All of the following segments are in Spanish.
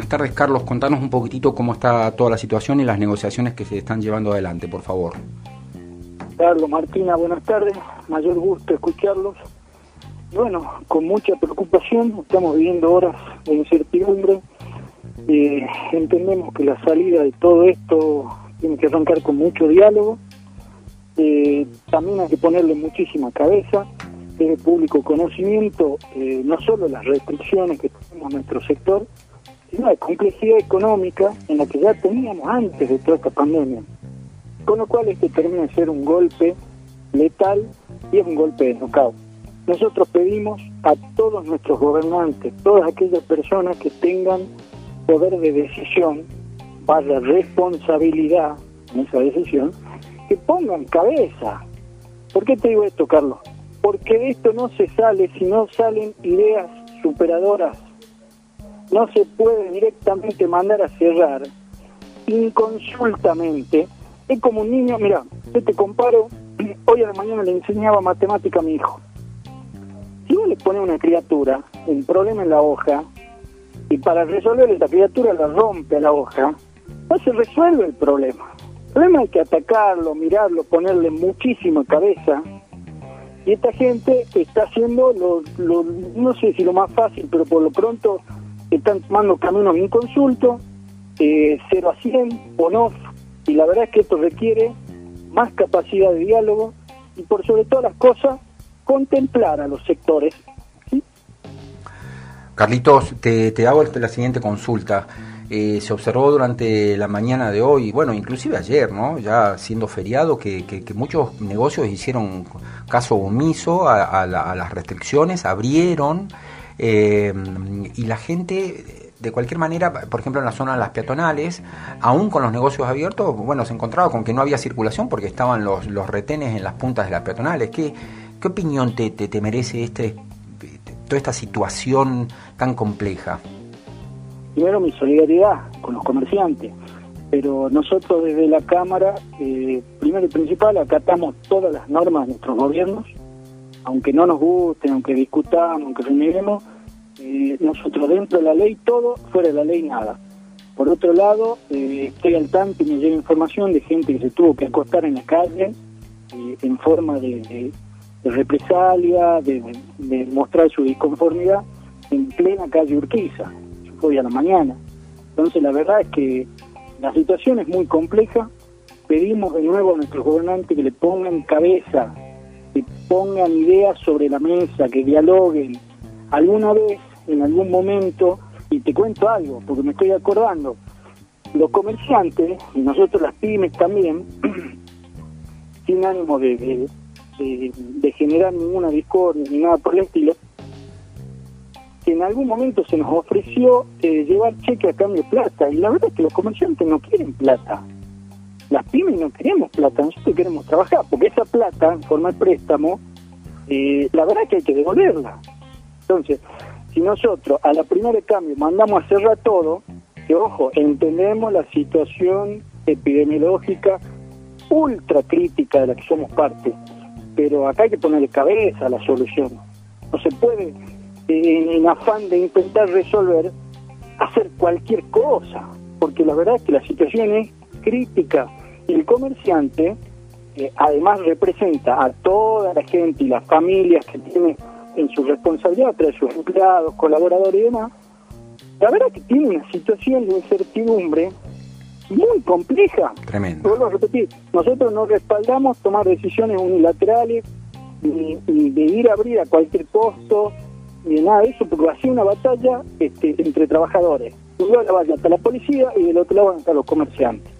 buenas tardes. Carlos, contanos un poquitito cómo está toda la situación y las negociaciones que se están llevando adelante, por favor. Carlos, Martina, buenas tardes. Mayor gusto escucharlos. Bueno, con mucha preocupación, estamos viviendo horas de incertidumbre. Eh, entendemos que la salida de todo esto tiene que arrancar con mucho diálogo. Eh, también hay que ponerle muchísima cabeza de público conocimiento eh, no solo las restricciones que tenemos en nuestro sector, sino la complejidad económica en la que ya teníamos antes de toda esta pandemia. Con lo cual este termina de ser un golpe letal y es un golpe de. Nosotros pedimos a todos nuestros gobernantes, todas aquellas personas que tengan poder de decisión, vaya responsabilidad en esa decisión, que pongan cabeza. ¿Por qué te digo esto, Carlos? porque de esto no se sale si no salen ideas superadoras. No se puede directamente mandar a cerrar inconsultamente. Es como un niño, mira, yo te comparo, hoy a la mañana le enseñaba matemática a mi hijo. Si uno le pone a una criatura un problema en la hoja y para resolver esta criatura la rompe a la hoja, no se resuelve el problema. El problema hay que atacarlo, mirarlo, ponerle muchísima cabeza y esta gente está haciendo, lo, no sé si lo más fácil, pero por lo pronto están tomando caminos inconsultos, eh, 0 a 100, on-off, y la verdad es que esto requiere más capacidad de diálogo y por sobre todas las cosas, contemplar a los sectores. Carlitos, te, te hago la siguiente consulta. Eh, se observó durante la mañana de hoy, bueno, inclusive ayer, ¿no? Ya siendo feriado, que, muchos negocios hicieron caso omiso a, las restricciones, abrieron eh, y la gente de cualquier manera, por ejemplo en la zona de las peatonales, aún con los negocios abiertos, bueno, se encontraba con que no había circulación porque estaban los, retenes en las puntas de las peatonales. ¿Qué, qué opinión te merece este, toda esta situación tan compleja? primero mi solidaridad con los comerciantes, pero nosotros desde la Cámara, eh, primero y principal, acatamos todas las normas de nuestros gobiernos, aunque no nos gusten, aunque discutamos, aunque reneguemos, eh, nosotros dentro de la ley todo, fuera de la ley nada. Por otro lado, eh, estoy al tanto y me llega información de gente que se tuvo que acostar en la calle en forma de, represalia, de, de mostrar su disconformidad en plena calle Urquiza hoy a la mañana. Entonces la verdad es que la situación es muy compleja. Pedimos de nuevo a nuestros gobernantes que le pongan cabeza, que pongan ideas sobre la mesa, que dialoguen. Alguna vez, en algún momento, y te cuento algo, porque me estoy acordando, los comerciantes, y nosotros las pymes también, sin ánimo de, generar ninguna discordia ni nada por el estilo, en algún momento se nos ofreció eh, llevar cheque a cambio de plata, y la verdad es que los comerciantes no quieren plata. Las pymes no queremos plata, nosotros queremos trabajar, porque esa plata, en forma de préstamo, eh, la verdad es que hay que devolverla. Entonces, si nosotros a la primera de cambio mandamos a cerrar todo, que ojo, entendemos la situación epidemiológica ultra crítica de la que somos parte, pero acá hay que ponerle cabeza a la solución. No se puede en afán de intentar resolver, hacer cualquier cosa, porque la verdad es que la situación es crítica y el comerciante eh, además representa a toda la gente y las familias que tiene en su responsabilidad, tras sus empleados, colaboradores y demás, la verdad es que tiene una situación de incertidumbre muy compleja. Tremendo. Vuelvo a repetir, nosotros no respaldamos tomar decisiones unilaterales ni, ni de ir a abrir a cualquier costo, ni nada de eso, porque va a ser una batalla este, entre trabajadores. De un lado va a estar la policía y del otro lado van a estar los comerciantes.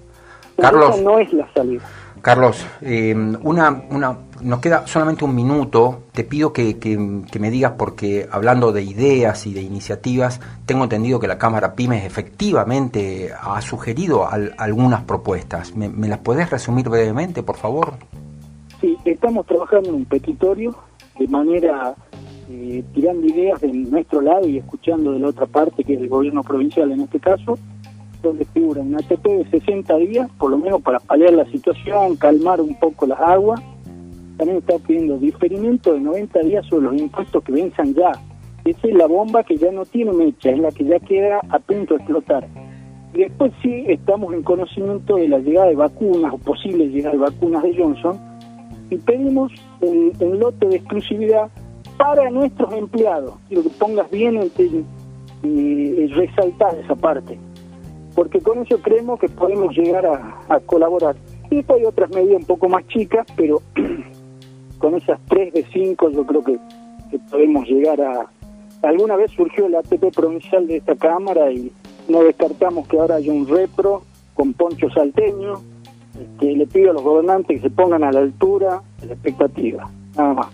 Carlos, no es la salida. Carlos, eh, una, una, nos queda solamente un minuto. Te pido que, me digas, porque hablando de ideas y de iniciativas, tengo entendido que la Cámara Pymes efectivamente ha sugerido algunas propuestas. ¿Me, ¿Me, las podés resumir brevemente, por favor? Sí, estamos trabajando en un petitorio de manera eh, tirando ideas de nuestro lado y escuchando de la otra parte, que es el gobierno provincial en este caso, donde figura una ATP de 60 días, por lo menos para paliar la situación, calmar un poco las aguas. También está pidiendo diferimiento de 90 días sobre los impuestos que venzan ya. esa es la bomba que ya no tiene mecha, es la que ya queda a punto de explotar. Después sí estamos en conocimiento de la llegada de vacunas o posible llegada de vacunas de Johnson y pedimos un, lote de exclusividad para nuestros empleados. Quiero que pongas bien y, resaltar esa parte, porque con eso creemos que podemos llegar a, colaborar. Y hay otras medidas un poco más chicas, pero con esas tres de cinco yo creo que, podemos llegar a... Alguna vez surgió el ATP provincial de esta Cámara y no descartamos que ahora haya un repro con poncho salteño, que le pido a los gobernantes que se pongan a la altura de la expectativa. Nada más.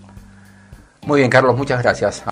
Muy bien, Carlos, muchas gracias.